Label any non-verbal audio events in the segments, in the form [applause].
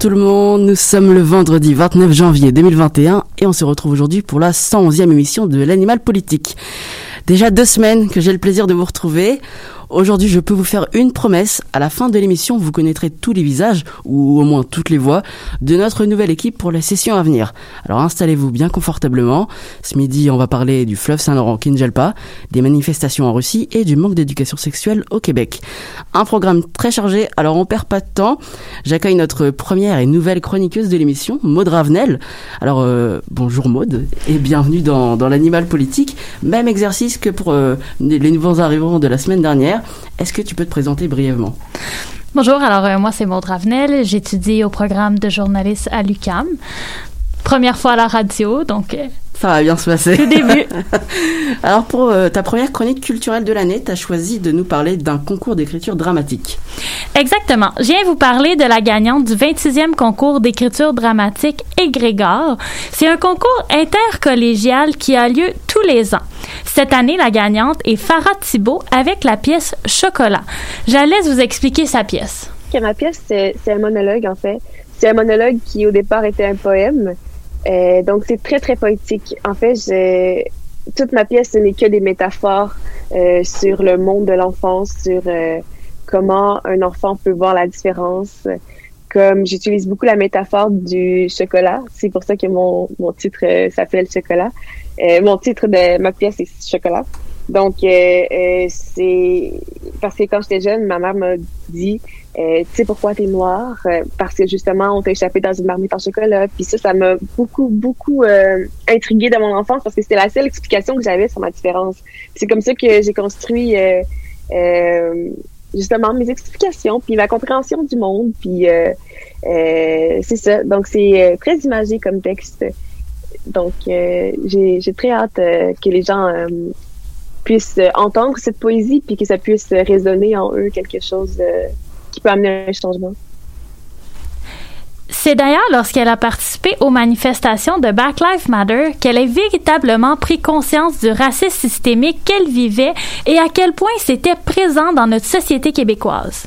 Tout le monde, nous sommes le vendredi 29 janvier 2021 et on se retrouve aujourd'hui pour la 111e émission de l'Animal Politique. Déjà deux semaines que j'ai le plaisir de vous retrouver. Aujourd'hui, je peux vous faire une promesse. À la fin de l'émission, vous connaîtrez tous les visages, ou au moins toutes les voix, de notre nouvelle équipe pour la session à venir. Alors installez-vous bien confortablement. Ce midi, on va parler du fleuve Saint-Laurent qui ne gèle pas, des manifestations en Russie et du manque d'éducation sexuelle au Québec. Un programme très chargé, alors on perd pas de temps. J'accueille notre première et nouvelle chroniqueuse de l'émission, Maud Ravenel. Alors euh, bonjour Maud, et bienvenue dans, dans l'animal politique. Même exercice que pour euh, les nouveaux arrivants de la semaine dernière. Est-ce que tu peux te présenter brièvement? Bonjour, alors euh, moi c'est Maud Ravenel, j'étudie au programme de journaliste à l'UCAM. Première fois à la radio, donc euh, ça va bien se passer. Le début. [laughs] Alors pour euh, ta première chronique culturelle de l'année, tu as choisi de nous parler d'un concours d'écriture dramatique. Exactement. Je viens vous parler de la gagnante du 26e concours d'écriture dramatique Égrégore. C'est un concours intercollégial qui a lieu tous les ans. Cette année, la gagnante est Farah Thibault avec la pièce Chocolat. Je laisse vous expliquer sa pièce. Ma pièce, c'est un monologue en fait. C'est un monologue qui au départ était un poème. Euh, donc c'est très très poétique. En fait, j'ai toute ma pièce ce n'est que des métaphores euh, sur le monde de l'enfance, sur euh, comment un enfant peut voir la différence. Comme j'utilise beaucoup la métaphore du chocolat, c'est pour ça que mon, mon titre s'appelle Chocolat. mon titre de ma pièce est Chocolat. Donc c'est parce que quand j'étais jeune, ma mère m'a dit euh, tu sais pourquoi t'es noir euh, Parce que justement, on t'a échappé dans une marmite en chocolat. Puis ça, ça m'a beaucoup, beaucoup euh, intrigué dans mon enfance parce que c'était la seule explication que j'avais sur ma différence. C'est comme ça que j'ai construit euh, justement mes explications, puis ma compréhension du monde. Puis c'est ça. Donc c'est très imagé comme texte. Donc j'ai très hâte que les gens puissent entendre cette poésie puis que ça puisse résonner en eux quelque chose qui peut amener un changement. C'est d'ailleurs lorsqu'elle a participé aux manifestations de Black Lives Matter qu'elle a véritablement pris conscience du racisme systémique qu'elle vivait et à quel point c'était présent dans notre société québécoise.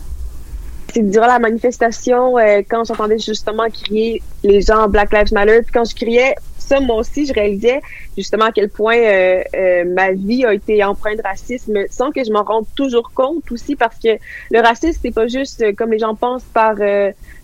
C'est durant la manifestation, euh, quand j'entendais justement crier les gens Black Lives Matter, puis quand je criais ça, moi aussi, je réalisais justement à quel point euh, euh, ma vie a été empreinte de racisme, sans que je m'en rende toujours compte aussi, parce que le racisme, c'est pas juste euh, comme les gens pensent par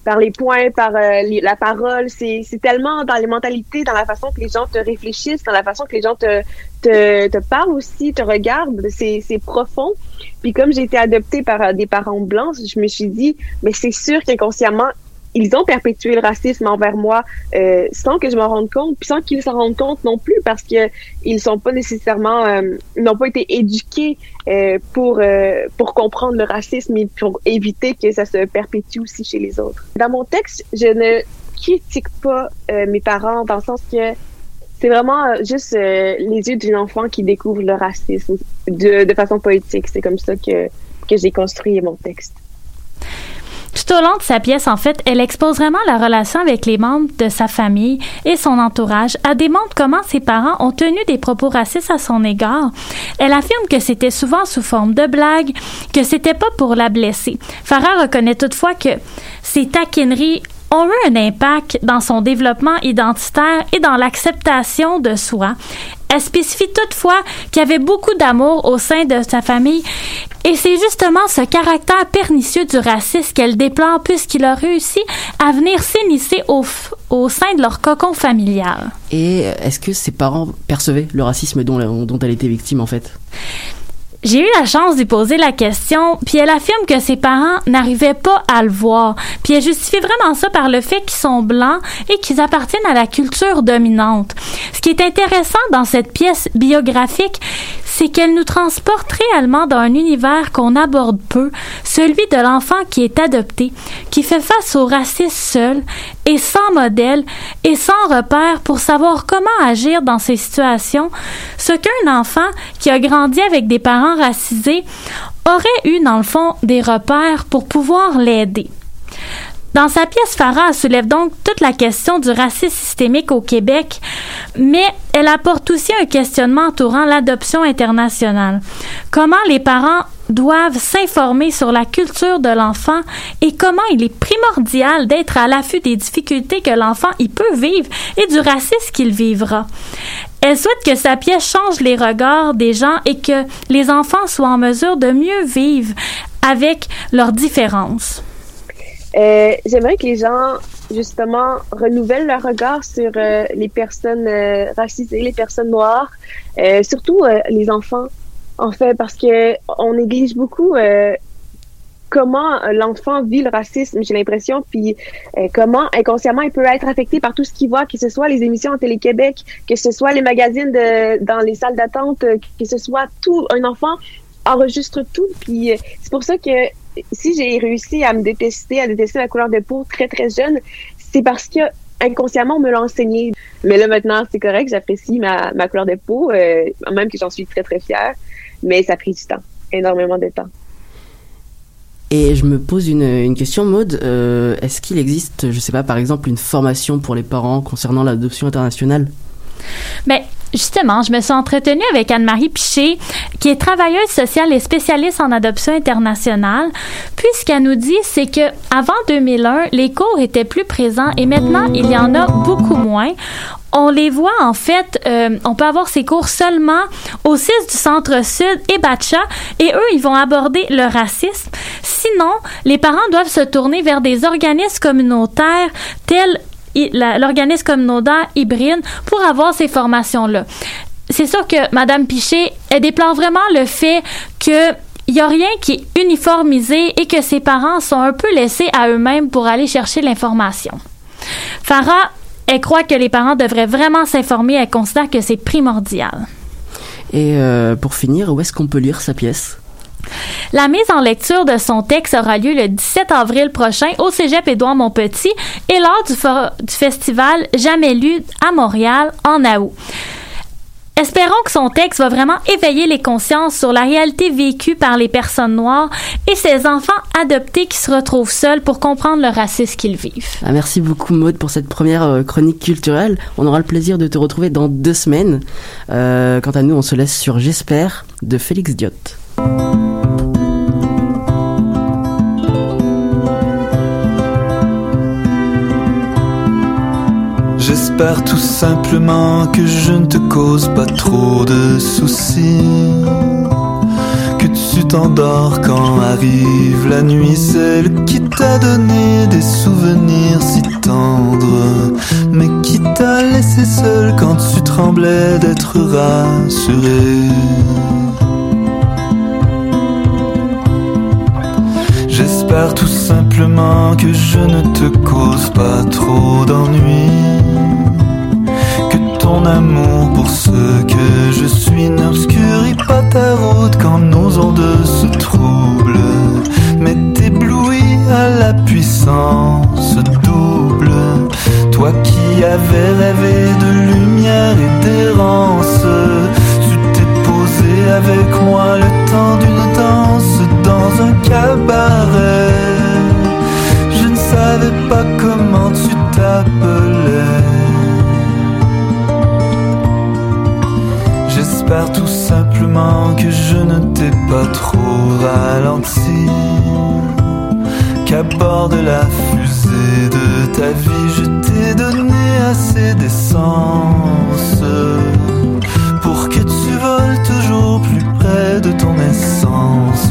par les points, par la parole. C'est tellement dans les mentalités, dans la façon que les gens te réfléchissent, dans la façon que les gens te te, te parlent aussi, te regardent. C'est profond. Puis comme j'ai été adoptée par des parents blancs, je me suis dit, mais c'est sûr qu'inconsciemment ils ont perpétué le racisme envers moi euh, sans que je m'en rende compte, puis sans qu'ils s'en rendent compte non plus parce que ils sont pas nécessairement euh, n'ont pas été éduqués euh, pour euh, pour comprendre le racisme et pour éviter que ça se perpétue aussi chez les autres. Dans mon texte, je ne critique pas euh, mes parents dans le sens que c'est vraiment juste les yeux d'une enfant qui découvre le racisme de, de façon poétique. C'est comme ça que que j'ai construit mon texte. Tout au long de sa pièce, en fait, elle expose vraiment la relation avec les membres de sa famille et son entourage. Elle démontre comment ses parents ont tenu des propos racistes à son égard. Elle affirme que c'était souvent sous forme de blague, que c'était pas pour la blesser. Farah reconnaît toutefois que ces taquineries ont eu un impact dans son développement identitaire et dans l'acceptation de soi. Elle spécifie toutefois qu'il y avait beaucoup d'amour au sein de sa famille et c'est justement ce caractère pernicieux du racisme qu'elle déplore puisqu'il a réussi à venir s'initier au, sein de leur cocon familial. Et est-ce que ses parents percevaient le racisme dont elle était victime en fait? J'ai eu la chance de poser la question, puis elle affirme que ses parents n'arrivaient pas à le voir. Puis elle justifie vraiment ça par le fait qu'ils sont blancs et qu'ils appartiennent à la culture dominante. Ce qui est intéressant dans cette pièce biographique, c'est qu'elle nous transporte réellement dans un univers qu'on aborde peu, celui de l'enfant qui est adopté, qui fait face au racisme seul et sans modèle et sans repère pour savoir comment agir dans ces situations, ce qu'un enfant qui a grandi avec des parents racisés aurait eu dans le fond des repères pour pouvoir l'aider. Dans sa pièce, Farah soulève donc toute la question du racisme systémique au Québec, mais elle apporte aussi un questionnement entourant l'adoption internationale. Comment les parents doivent s'informer sur la culture de l'enfant et comment il est primordial d'être à l'affût des difficultés que l'enfant y peut vivre et du racisme qu'il vivra. Elle souhaite que sa pièce change les regards des gens et que les enfants soient en mesure de mieux vivre avec leurs différences. Euh, J'aimerais que les gens, justement, renouvellent leur regard sur euh, les personnes euh, racisées, les personnes noires, euh, surtout les enfants, en fait, parce que on néglige beaucoup comment l'enfant vit le racisme, j'ai l'impression, puis comment inconsciemment il peut être affecté par tout ce qu'il voit, que ce soit les émissions en Télé-Québec, que ce soit les magazines de, dans les salles d'attente, que ce soit tout, un enfant enregistre tout, puis c'est pour ça que si j'ai réussi à me détester, à détester la couleur de peau très, très jeune, c'est parce que inconsciemment, on me l'a enseigné. Mais là, maintenant, c'est correct, j'apprécie ma, ma couleur de peau, euh, même que j'en suis très, très fière. Mais ça a pris du temps, énormément de temps. Et je me pose une, une question, Maude. Euh, Est-ce qu'il existe, je sais pas, par exemple, une formation pour les parents concernant l'adoption internationale? Mais Justement, je me suis entretenue avec Anne-Marie Piché, qui est travailleuse sociale et spécialiste en adoption internationale. Puis ce qu'elle nous dit, c'est que avant 2001, les cours étaient plus présents et maintenant, il y en a beaucoup moins. On les voit en fait, euh, on peut avoir ces cours seulement au 6 du Centre-Sud et Batcha et eux, ils vont aborder le racisme. Sinon, les parents doivent se tourner vers des organismes communautaires tels l'organisme communautaire hybride pour avoir ces formations-là. C'est sûr que Mme Piché, elle déplore vraiment le fait que il n'y a rien qui est uniformisé et que ses parents sont un peu laissés à eux-mêmes pour aller chercher l'information. Farah, elle croit que les parents devraient vraiment s'informer. Elle considère que c'est primordial. Et euh, pour finir, où est-ce qu'on peut lire sa pièce? La mise en lecture de son texte aura lieu le 17 avril prochain au Cégep Édouard Montpetit et lors du, du festival Jamais lu à Montréal en août. Espérons que son texte va vraiment éveiller les consciences sur la réalité vécue par les personnes noires et ces enfants adoptés qui se retrouvent seuls pour comprendre le racisme qu'ils vivent. Ah, merci beaucoup Maude pour cette première euh, chronique culturelle. On aura le plaisir de te retrouver dans deux semaines. Euh, quant à nous, on se laisse sur J'espère de Félix Diot. J'espère tout simplement que je ne te cause pas trop de soucis. Que tu t'endors quand arrive la nuit, celle qui t'a donné des souvenirs si tendres, mais qui t'a laissé seul quand tu tremblais d'être rassuré. J'espère tout simplement que je ne te cause pas trop d'ennuis ton amour pour ce que je suis n'obscurit pas ta route quand nos ondes se troublent, mais t'éblouis à la puissance double. Toi qui avais rêvé de lumière et d'errance, tu t'es posé avec moi le temps d'une danse dans un cabaret. Je ne savais pas comment tu t'appelais. J'espère tout simplement que je ne t'ai pas trop ralenti. Qu'à bord de la fusée de ta vie, je t'ai donné assez d'essence pour que tu voles toujours plus près de ton essence.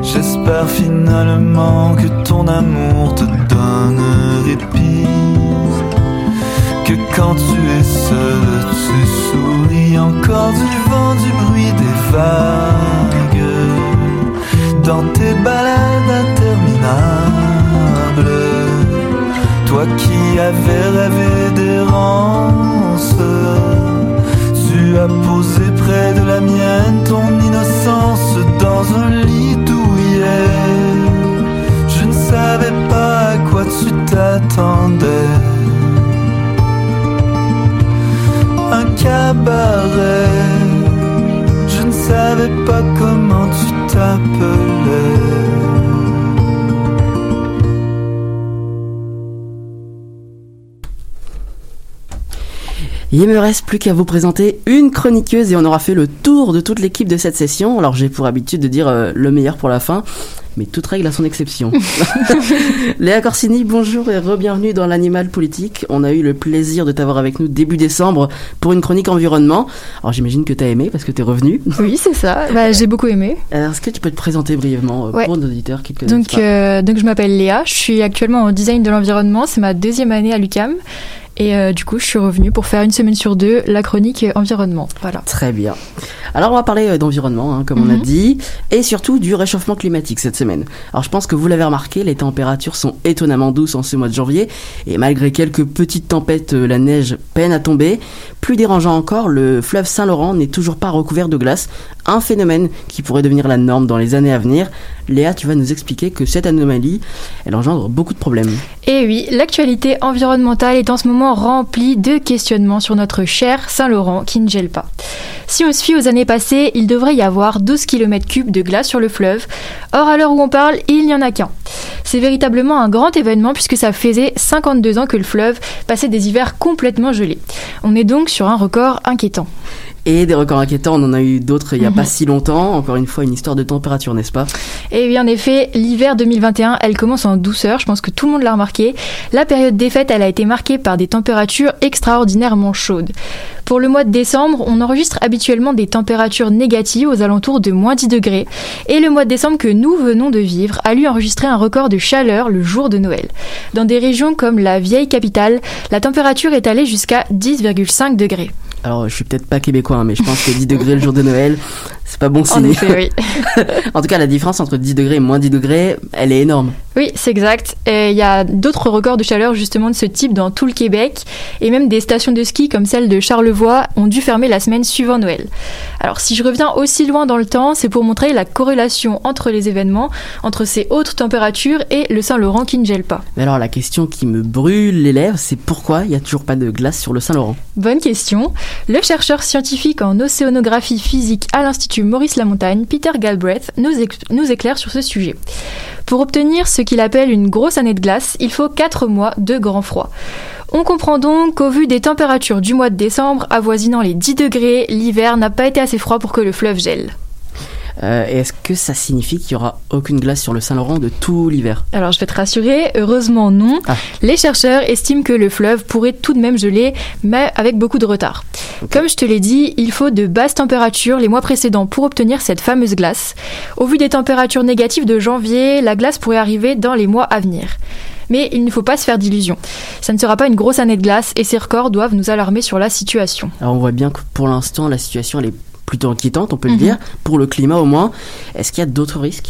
J'espère finalement que ton amour te donne répit quand tu es seul, tu souris encore du vent, du bruit des vagues. Dans tes balades interminables, toi qui avais rêvé d'errance, tu as posé près de la mienne ton innocence dans un lit douillet. Je ne savais pas à quoi tu t'attendais. Cabaret, je ne savais pas comment tu t'appelais. Il me reste plus qu'à vous présenter une chroniqueuse et on aura fait le tour de toute l'équipe de cette session. Alors j'ai pour habitude de dire euh, le meilleur pour la fin, mais toute règle a son exception. [laughs] Léa Corsini, bonjour et re-bienvenue dans l'animal politique. On a eu le plaisir de t'avoir avec nous début décembre pour une chronique environnement. Alors j'imagine que tu as aimé parce que tu es revenu. [laughs] Oui, c'est ça. Bah, j'ai beaucoup aimé. Alors est-ce que tu peux te présenter brièvement euh, Ouais. pour nos auditeurs qui te connaissent Donc, pas euh, donc je m'appelle Léa. Je suis actuellement en design de l'environnement. C'est ma deuxième année à l'UCAM. Et euh, du coup, je suis revenue pour faire une semaine sur deux la chronique environnement. Voilà. Très bien. Alors on va parler euh, d'environnement, hein, comme on a Mhm. dit, et surtout du réchauffement climatique cette semaine. Alors je pense que vous l'avez remarqué, les températures sont étonnamment douces en ce mois de janvier, et malgré quelques petites tempêtes, euh, la neige peine à tomber. Plus dérangeant encore, le fleuve Saint-Laurent n'est toujours pas recouvert de glace, un phénomène qui pourrait devenir la norme dans les années à venir. Léa, tu vas nous expliquer que cette anomalie, elle engendre beaucoup de problèmes. Et oui, l'actualité environnementale est en ce moment remplie de questionnements sur notre cher Saint-Laurent qui ne gèle pas. Si on se fie aux années passées, il devrait y avoir 12 km3 de glace sur le fleuve. Or, à l'heure où on parle, il n'y en a qu'un. C'est véritablement un grand événement puisque ça faisait 52 ans que le fleuve passait des hivers complètement gelés. On est donc sur un record inquiétant. Et des records inquiétants, on en a eu d'autres il n'y a Mhm. pas si longtemps. Encore une fois, une histoire de température, n'est-ce pas? Et oui, en effet, l'hiver 2021, elle commence en douceur. Je pense que tout le monde l'a remarqué. La période des fêtes, elle a été marquée par des températures extraordinairement chaudes. Pour le mois de décembre, on enregistre habituellement des températures négatives aux alentours de moins 10 degrés. Et le mois de décembre que nous venons de vivre a lui enregistré un record de chaleur le jour de Noël. Dans des régions comme la vieille capitale, la température est allée jusqu'à 10,5 degrés. Alors, je suis peut-être pas québécois, hein, mais je pense que 10 degrés le jour de Noël, c'est pas bon En signe. effet, oui. [laughs] en tout cas, la différence entre 10 degrés et moins 10 degrés, elle est énorme. Oui, c'est exact. Et il y a d'autres records de chaleur justement de ce type dans tout le Québec. Et même des stations de ski comme celle de Charlevoix ont dû fermer la semaine suivant Noël. Alors si je reviens aussi loin dans le temps, c'est pour montrer la corrélation entre les événements, entre ces hautes températures et le Saint-Laurent qui ne gèle pas. Mais alors, la question qui me brûle les lèvres, c'est pourquoi il y a toujours pas de glace sur le Saint-Laurent? Bonne question. Le chercheur scientifique en océanographie physique à l'Institut Maurice Lamontagne, Peter Galbraith, nous, nous éclaire sur ce sujet. Pour obtenir ce qu'il appelle une grosse année de glace, il faut 4 mois de grand froid. On comprend donc qu'au vu des températures du mois de décembre avoisinant les 10 degrés, l'hiver n'a pas été assez froid pour que le fleuve gèle. Euh, Est-ce que ça signifie qu'il y aura aucune glace sur le Saint-Laurent de tout l'hiver? Alors je vais te rassurer, heureusement non. Ah. Les chercheurs estiment que le fleuve pourrait tout de même geler, mais avec beaucoup de retard. Comme je te l'ai dit, il faut de basses températures les mois précédents pour obtenir cette fameuse glace. Au vu des températures négatives de janvier, la glace pourrait arriver dans les mois à venir. Mais il ne faut pas se faire d'illusions. Ça ne sera pas une grosse année de glace et ces records doivent nous alarmer sur la situation. Alors, on voit bien que pour l'instant, la situation, elle est plutôt inquiétante, on peut le Mhm. dire, pour le climat au moins. Est-ce qu'il y a d'autres risques?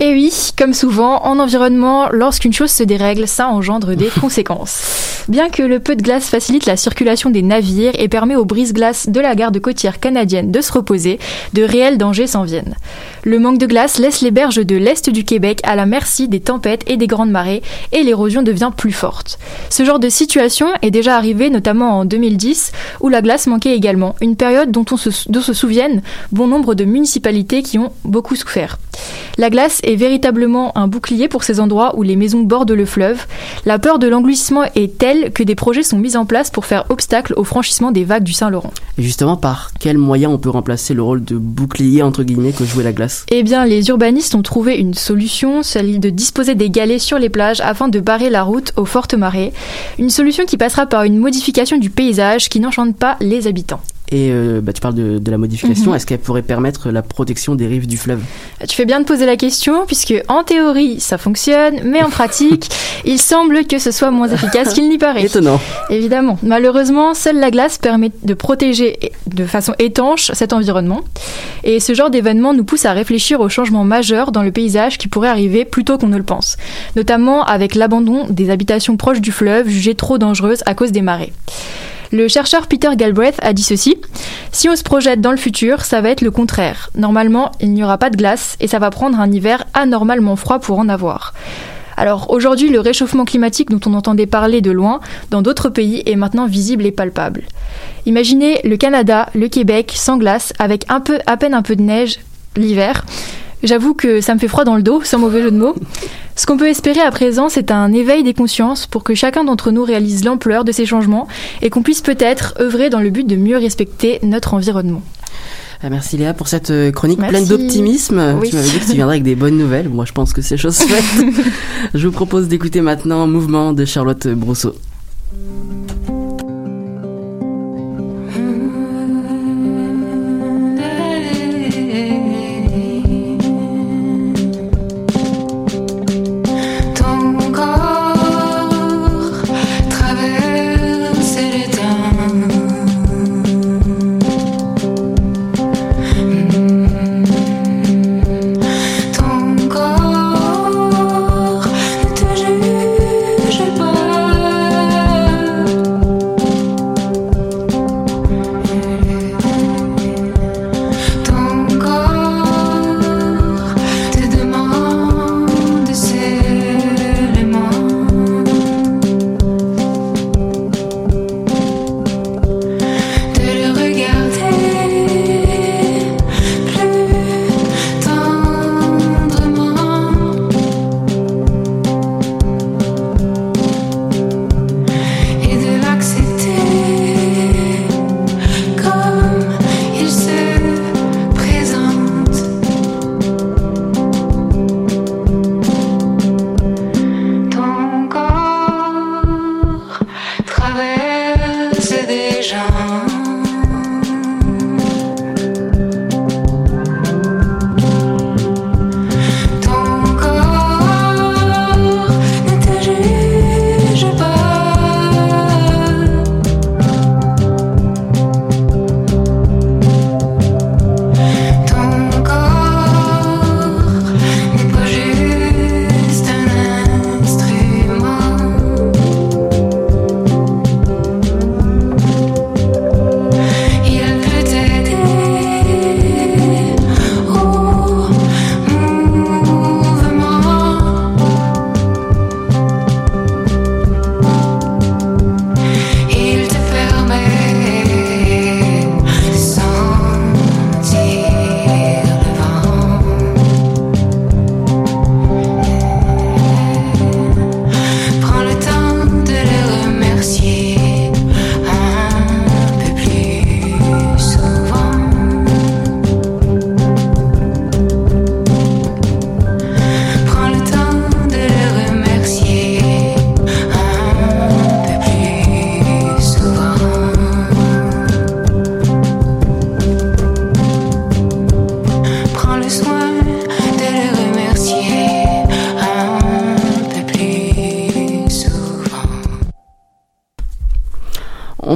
Et oui, comme souvent, en environnement, lorsqu'une chose se dérègle, ça engendre des [laughs] conséquences. Bien que le peu de glace facilite la circulation des navires et permet aux brise-glaces de la garde côtière canadienne de se reposer, de réels dangers s'en viennent. Le manque de glace laisse les berges de l'est du Québec à la merci des tempêtes et des grandes marées, et l'érosion devient plus forte. Ce genre de situation est déjà arrivé notamment en 2010, où la glace manquait également, une période dont, on se, dont se souviennent bon nombre de municipalités qui ont beaucoup souffert. La glace est véritablement un bouclier pour ces endroits où les maisons bordent le fleuve. La peur de l'englouissement est telle que des projets sont mis en place pour faire obstacle au franchissement des vagues du Saint-Laurent. Et justement, par quel moyen on peut remplacer le rôle de bouclier, entre guillemets, que jouait la glace? Eh bien, les urbanistes ont trouvé une solution, celle de disposer des galets sur les plages afin de barrer la route aux fortes marées. Une solution qui passera par une modification du paysage qui n'enchante pas les habitants. Et euh, bah, tu parles de, de la modification. Mhm. Est-ce qu'elle pourrait permettre la protection des rives du fleuve? Tu fais bien de poser la question, puisque en théorie, ça fonctionne, mais en pratique, [laughs] il semble que ce soit moins efficace qu'il n'y paraît. Étonnant. Évidemment. Malheureusement, seule la glace permet de protéger de façon étanche cet environnement. Et ce genre d'événement nous pousse à réfléchir aux changements majeurs dans le paysage qui pourraient arriver plus tôt qu'on ne le pense. Notamment avec l'abandon des habitations proches du fleuve jugées trop dangereuses à cause des marées. Le chercheur Peter Galbraith a dit ceci Si on se projette dans le futur, ça va être le contraire. Normalement, il n'y aura pas de glace et ça va prendre un hiver anormalement froid pour en avoir. Alors aujourd'hui, le réchauffement climatique dont on entendait parler de loin dans d'autres pays est maintenant visible et palpable. Imaginez le Canada, le Québec sans glace avec un peu, à peine un peu de neige l'hiver. J'avoue que ça me fait froid dans le dos, sans mauvais jeu de mots. Ce qu'on peut espérer à présent, c'est un éveil des consciences pour que chacun d'entre nous réalise l'ampleur de ces changements et qu'on puisse peut-être œuvrer dans le but de mieux respecter notre environnement. Ah, Merci Léa pour cette euh, chronique Merci. pleine d'optimisme. Oui. Tu m'avais dit que tu viendrais avec des bonnes nouvelles. Moi, je pense que c'est chose faite. [laughs] je vous propose d'écouter maintenant Mouvement de Charlotte Brousseau.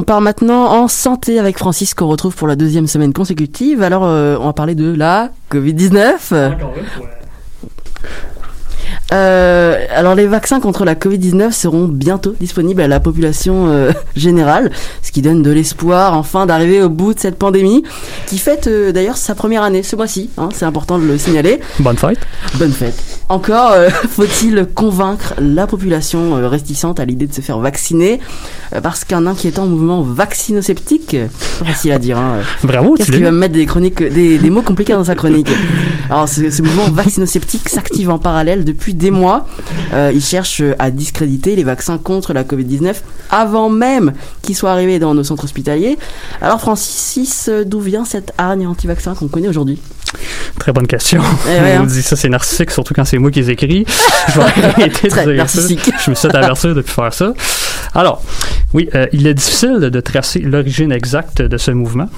On part maintenant en santé avec Francis qu'on retrouve pour la deuxième semaine consécutive. Alors, euh, on va parler de la Covid-19. Euh, alors les vaccins contre la Covid-19 seront bientôt disponibles à la population euh, générale, ce qui donne de l'espoir enfin d'arriver au bout de cette pandémie qui fête euh, d'ailleurs sa première année ce mois-ci, hein, c'est important de le signaler. Bonne fête. Bonne fête. Encore [laughs] faut-il convaincre la population réticente à l'idée de se faire vacciner parce qu'un inquiétant mouvement vaccinosceptique, facile à dire, hein, Bravo, Qu'est-ce qui va me mettre des chroniques, des, des mots compliqués dans sa chronique? Alors, ce, ce mouvement vaccinosceptique s'active en parallèle depuis des mois. Euh, il cherche à discréditer les vaccins contre la Covid-19 avant même qu'ils soient arrivés dans nos centres hospitaliers. Alors, Francis, d'où vient cette hargne anti-vaccin qu'on connaît aujourd'hui? Très bonne question. Eh On [laughs] hein. dit ça, c'est narcissique, surtout quand c'est moi qui les écris. [laughs] Je vais arrêter de dire narcissique. ça. Je me suis avertir depuis faire ça. Alors, oui, euh, il est difficile de tracer l'origine exacte de ce mouvement.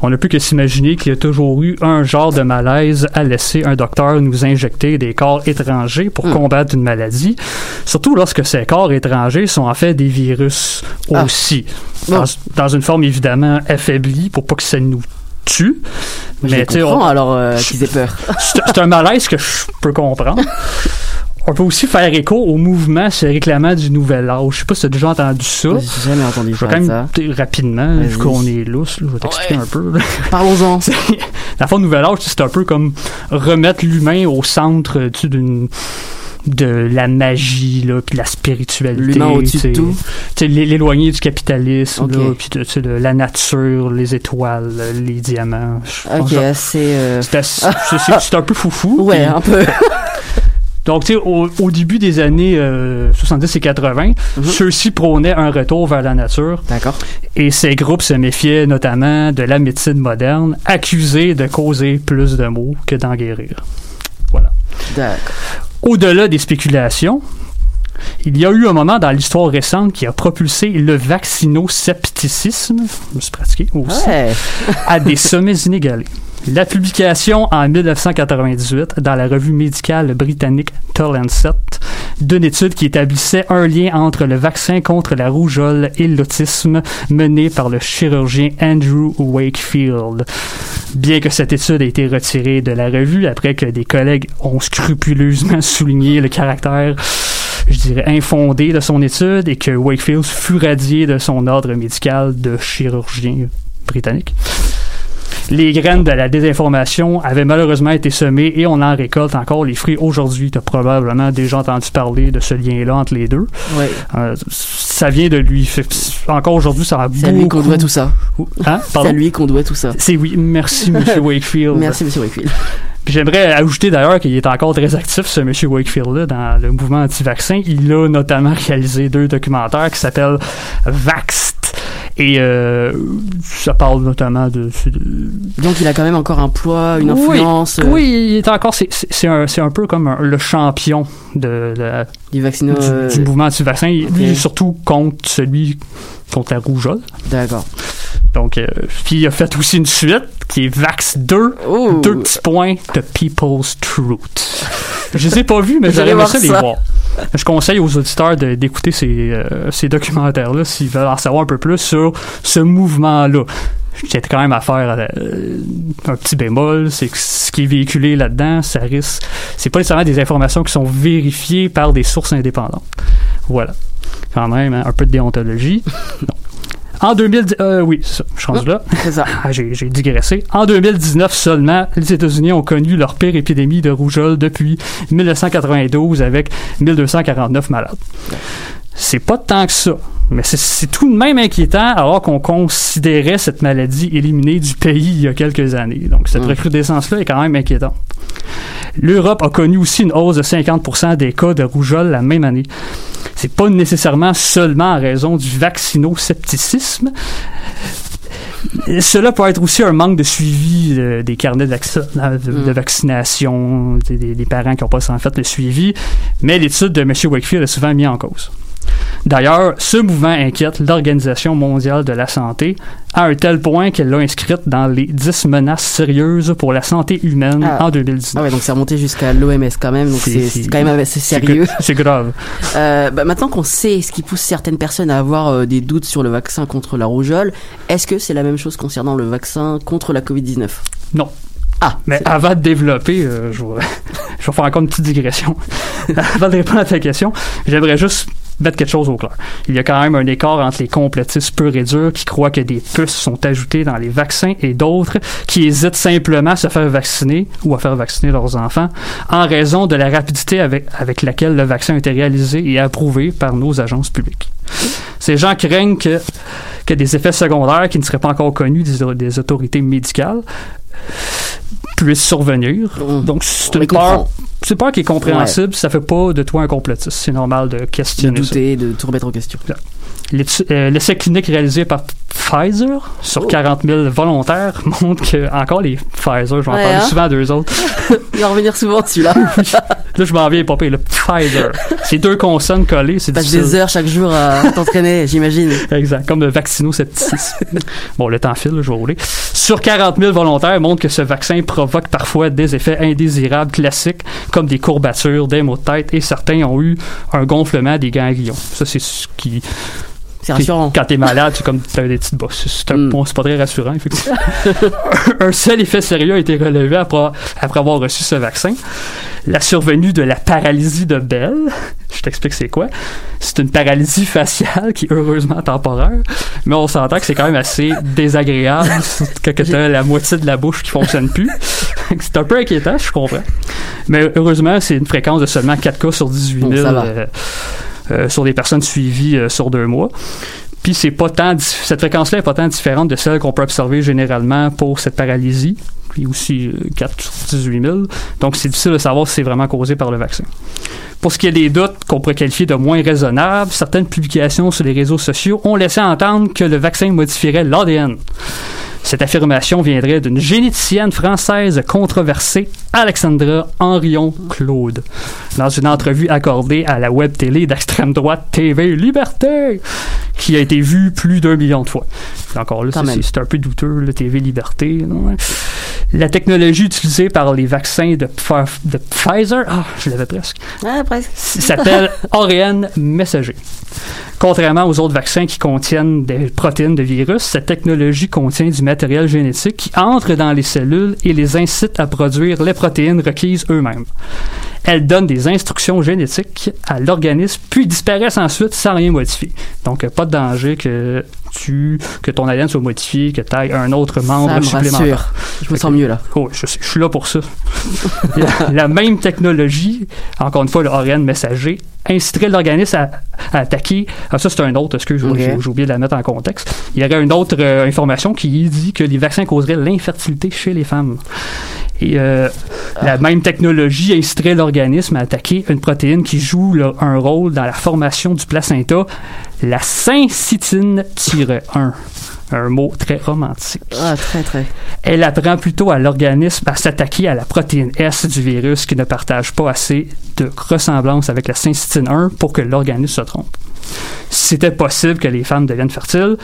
On ne peut que s'imaginer qu'il y a toujours eu un genre de malaise à laisser un docteur nous injecter des corps étrangers pour Hmm. combattre une maladie, surtout lorsque ces corps étrangers sont en fait des virus Ah. aussi, dans, dans une forme évidemment affaiblie pour pas que ça nous tue. Je tu comprends on- alors euh, qu'ils aient peur. [laughs] c'est un malaise que je peux comprendre. On peut aussi faire écho au mouvement se réclamant du nouvel âge. Je sais pas si tu as déjà entendu ça. J'ai jamais entendu Je vais quand même ça. rapidement, vu qu'on est lousse, là, je vais t'expliquer Ouais. un peu. [laughs] Parlons-en. La forme nouvel âge, c'est un peu comme remettre l'humain au centre d'une de la magie là puis de la spiritualité L'humain au-dessus de tout. L'éloigner du capitalisme là, puis de, la nature les étoiles les diamants Ok, euh, c'est c'est- un peu foufou [laughs] Ouais, puis- un peu. [laughs] donc, tu sais, au, au début des années euh, 70 et 80, Mhm. ceux-ci prônaient un retour vers la nature D'accord. et ces groupes se méfiaient notamment de la médecine moderne, accusée de causer plus de maux que d'en guérir. Voilà. D'accord. Au-delà des spéculations, il y a eu un moment dans l'histoire récente qui a propulsé le vaccinoscepticisme, je me suis pratiqué aussi, Ouais. à des sommets inégalés. [laughs] La publication en 1998 dans la revue médicale britannique The Lancet d'une étude qui établissait un lien entre le vaccin contre la rougeole et l'autisme mené par le chirurgien Andrew Wakefield. Bien que cette étude ait été retirée de la revue après que des collègues ont scrupuleusement [laughs] souligné le caractère je dirais, infondé de son étude et que Wakefield fut radié de son ordre médical de chirurgien britannique. Les graines de la désinformation avaient malheureusement été semées et on en récolte encore les fruits aujourd'hui. Tu as probablement déjà entendu parler de ce lien-là entre les deux. Ouais. Euh, ça vient de lui. Encore aujourd'hui, ça a C'est à lui qu'on beaucoup- doit tout ça. Hein? C'est à lui qu'on doit tout ça. C'est oui. Merci, M. [laughs] Wakefield. Merci, monsieur Wakefield. Puis J'aimerais ajouter d'ailleurs qu'il est encore très actif, ce M. Wakefield-là, dans le mouvement anti-vaccin. Il a notamment réalisé deux documentaires qui s'appellent Vaxed. Et euh, ça parle notamment de... de- Donc il a quand même encore un poids, une Oui, influence euh, Oui, il est encore... C'est, un, c'est un peu comme un- le champion de, la- du vaccino. du, euh, du mouvement anti-vaccin. Il- ok. Lui, surtout contre celui contre la rougeole. D'accord. Donc, euh, puis il a fait aussi une suite qui est Vax 2. Oh. Deux petits points, The People's Truth. Je les ai pas vus, mais j'aurais aimé ça les voir. [laughs] Je conseille aux auditeurs d'écouter ces, euh, ces documentaires-là s'ils veulent en savoir un peu plus sur ce mouvement-là. J'ai quand même à faire euh, un petit bémol, c'est que ce qui est véhiculé là-dedans, ça risque. C'est pas nécessairement des informations qui sont vérifiées par des sources indépendantes. Voilà. Quand même, hein, un peu de déontologie. [laughs] En 2010, euh, oui, ça, je suis rendu là. Ça. [laughs] Ah, j'ai, j'ai digressé. En 2019 seulement, les États-Unis ont connu leur pire épidémie de rougeole depuis 1992 avec 1249 malades. C'est pas tant que ça, mais c'est, tout de même inquiétant alors qu'on considérait cette maladie éliminée du pays il y a quelques années. Donc cette Mm. recrudescence-là est quand même inquiétante. L'Europe a connu aussi une hausse de 50% des cas de rougeole la même année. C'est pas nécessairement seulement en raison du vaccinoscepticisme. Cela peut être aussi un manque de suivi euh, des carnets de, vaccin- de- de Mm. vaccination, des, des- des parents qui n'ont pas en fait le suivi, mais l'étude de M. Wakefield est souvent mise en cause. D'ailleurs, ce mouvement inquiète l'Organisation mondiale de la santé à un tel point qu'elle l'a inscrite dans les 10 menaces sérieuses pour la santé humaine Ah. en 2019. Ah ouais, donc c'est remonté jusqu'à l'OMS quand même, donc C'est- quand même assez sérieux. C'est grave. [laughs] Euh, bah, maintenant qu'on sait ce qui pousse certaines personnes à avoir euh, des doutes sur le vaccin contre la rougeole, est-ce que c'est la même chose concernant le vaccin contre la Covid-19 Non. Ah, Mais avant de développer, euh, je, vais, [laughs] je vais faire encore une petite digression. [laughs] avant de répondre à ta question, j'aimerais juste mettre quelque chose au clair. Il y a quand même un écart entre les complotistes purs et durs qui croient que des puces sont ajoutées dans les vaccins et d'autres qui hésitent simplement à se faire vacciner ou à faire vacciner leurs enfants en raison de la rapidité avec, avec laquelle le vaccin a été réalisé et approuvé par nos agences publiques. Ces gens craignent que, que des effets secondaires qui ne seraient pas encore connus des, des autorités médicales puissent survenir. Mm. Donc, c'est une peur, c'est peur qui est compréhensible. Ça fait pas de toi un complotiste. C'est normal de de questionner ça. douter, de tout remettre en question. Euh, L'essai clinique réalisé par Pfizer, sur Oh. 40 000 volontaires, [laughs] montre que, encore les Pfizer, j'en Ouais, parle hein? souvent d'eux autres. [laughs] Il va revenir souvent celui-là. [laughs] Là, je m'en viens pas le Pfizer. C'est deux consonnes collées, c'est Passe difficile. des heures chaque jour à t'entraîner, j'imagine. Exact, comme le vaccinoscepticisme. bon, le temps file, là, je vais rouler. Sur 40 000 volontaires montrent que ce vaccin provoque parfois des effets indésirables classiques, comme des courbatures, des maux de tête, et certains ont eu un gonflement des ganglions. Ça, c'est ce qui... C'est rassurant. Quand t'es malade, c'est comme t'as des petites bosses. C'est Mm. bon, c'est pas très rassurant, effectivement. [laughs] un seul effet sérieux a été relevé après, après avoir reçu ce vaccin. La survenue de la paralysie de Bell. Je t'explique c'est quoi. C'est une paralysie faciale qui est heureusement temporaire, mais on s'entend que c'est quand même assez désagréable [laughs] quand t'as la moitié de la bouche qui fonctionne plus. [laughs] c'est un peu inquiétant, je comprends. Mais heureusement, c'est une fréquence de seulement 4 cas sur 18 000 Bon, ça va. euh, euh, sur des personnes suivies euh, sur deux mois. Puis c'est pas tant cette fréquence-là est pas tant différente de celle qu'on peut observer généralement pour cette paralysie, puis aussi euh, 4 sur 18 000. Donc c'est difficile de savoir si c'est vraiment causé par le vaccin. Pour ce qui est des doutes qu'on pourrait qualifier de moins raisonnables, certaines publications sur les réseaux sociaux ont laissé entendre que le vaccin modifierait l'ADN. Cette affirmation viendrait d'une généticienne française controversée, Alexandra Henrion Claude, dans une entrevue accordée à la web télé d'extrême droite TV Liberté, qui a été vue plus d'un million de fois. Encore là, c'est- un peu douteux, le TV Liberté. non, hein. La technologie utilisée par les vaccins de, Pf- de Pfizer, ah, je l'avais presque, Ah, presque. s'appelle [laughs] ARN messager. Contrairement aux autres vaccins qui contiennent des protéines de virus, cette technologie contient du matériel génétique qui entre dans les cellules et les incite à produire les protéines requises eux-mêmes. Elles donnent des instructions génétiques à l'organisme, puis disparaissent ensuite sans rien modifier. Donc, euh, pas de danger que tu, que ton ADN soit modifié, que tu aies un autre membre Ça me supplémentaire. rassure. Je me sens mieux là. Oh, je, suis là pour ça. [laughs] la, la même technologie, encore une fois, le ARN messager, inciterait l'organisme à, à attaquer. Ah, ça, c'est un autre, excuse, Ok. j'ai j'ai oublié de la mettre en contexte. Il y aurait une autre euh, information qui dit que les vaccins causeraient l'infertilité chez les femmes. Et euh, la même technologie inciterait l'organisme à attaquer une protéine qui joue là, un rôle dans la formation du placenta, la syncytine-1. Un mot très romantique. Ah, très, très. Elle apprend plutôt à l'organisme à s'attaquer à la protéine S du virus qui ne partage pas assez de ressemblance avec la syncytine 1 pour que l'organisme se trompe. C'était possible que les femmes deviennent fertiles,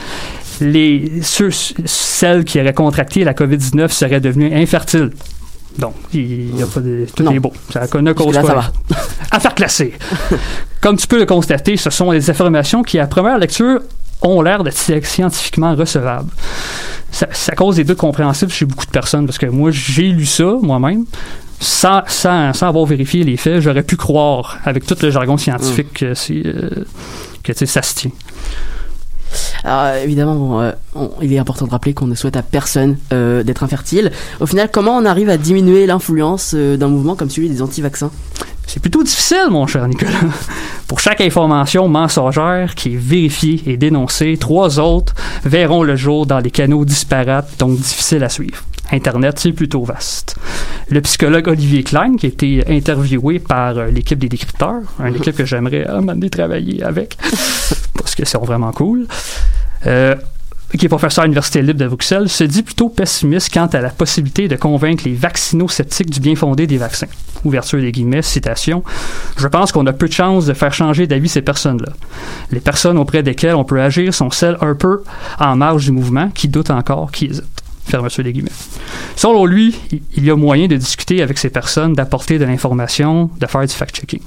les, ceux- celles qui auraient contracté la COVID-19 seraient devenues infertiles. Donc, il y a pas de, tout Non. est beau. Ça ne cause Jusque-là, pas. ça [laughs] Affaire classée. Comme tu peux le constater, ce sont des affirmations qui, à première lecture, ont l'air d'être scientifiquement recevables. Ça, ça cause des doutes compréhensibles chez beaucoup de personnes parce que moi, j'ai lu ça moi-même. Sans, sans, sans avoir vérifié les faits, j'aurais pu croire, avec tout le jargon scientifique, que, c'est, euh, que ça se tient. Alors, évidemment, bon, euh, on- il est important de rappeler qu'on ne souhaite à personne euh, d'être infertile. Au final, comment on arrive à diminuer l'influence euh, d'un mouvement comme celui des anti-vaccins? C'est plutôt difficile, mon cher Nicolas. [laughs] Pour chaque information mensongère qui est vérifiée et dénoncée, trois autres verront le jour dans des canaux disparates, donc difficiles à suivre. Internet, c'est plutôt vaste. Le psychologue Olivier Klein, qui a été interviewé par euh, l'équipe des décrypteurs, une [laughs] équipe que j'aimerais moment donné travailler avec, [laughs] parce qu'ils sont vraiment cool, euh, qui est professeur à l'Université libre de Bruxelles, se dit plutôt pessimiste quant à la possibilité de convaincre les vaccinosceptiques du bien fondé des vaccins. Ouverture des guillemets, citation. Je pense qu'on a peu de chances de faire changer d'avis ces personnes-là. Les personnes auprès desquelles on peut agir sont celles un peu en marge du mouvement, qui doutent encore, qui hésitent. Fermeture des guillemets. Selon lui, il y a moyen de discuter avec ces personnes, d'apporter de l'information, de faire du fact-checking.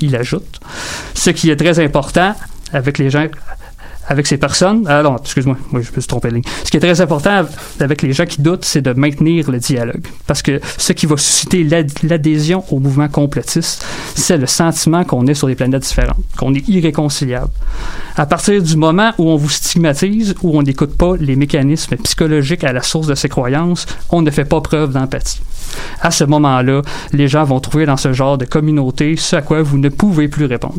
Il ajoute, ce qui est très important avec les gens avec ces personnes. Ah non, excuse-moi, moi je me suis trompé de ligne. Ce qui est très important avec les gens qui doutent, c'est de maintenir le dialogue. Parce que ce qui va susciter l'ad- l'adhésion au mouvement complotiste, c'est le sentiment qu'on est sur des planètes différentes, qu'on est irréconciliable. À partir du moment où on vous stigmatise, où on n'écoute pas les mécanismes psychologiques à la source de ces croyances, on ne fait pas preuve d'empathie. À ce moment-là, les gens vont trouver dans ce genre de communauté ce à quoi vous ne pouvez plus répondre.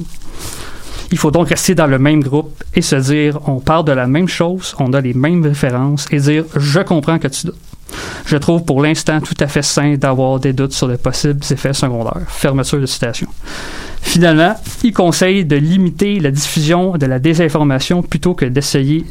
Il faut donc rester dans le même groupe et se dire on parle de la même chose, on a les mêmes références et dire je comprends que tu doutes. Je trouve pour l'instant tout à fait sain d'avoir des doutes sur les possibles effets secondaires. Fermeture de citation. Finalement, il conseille de limiter la diffusion de la désinformation plutôt que d'essayer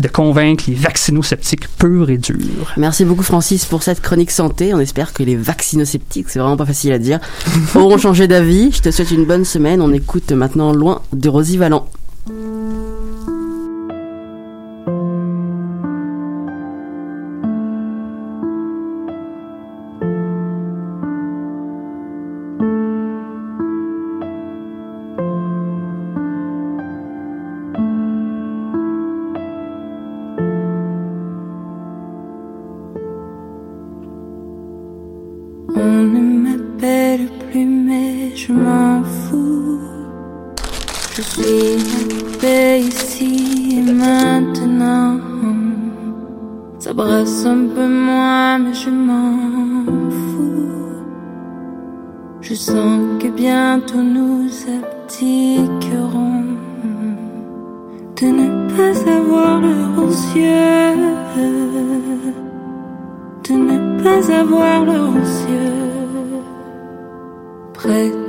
de convaincre les vaccinosceptiques purs et durs. Merci beaucoup Francis pour cette chronique santé. On espère que les vaccinosceptiques, c'est vraiment pas facile à dire, [laughs] auront changé d'avis. Je te souhaite une bonne semaine. On écoute maintenant Loin de Rosie Valland. Je m'en fous. Je suis paix ici et maintenant. Ça brasse un peu moins mais je m'en fous. Je sens que bientôt nous abdiquerons de ne pas avoir leurs yeux de ne pas avoir leurs yeux. Prêtez-moi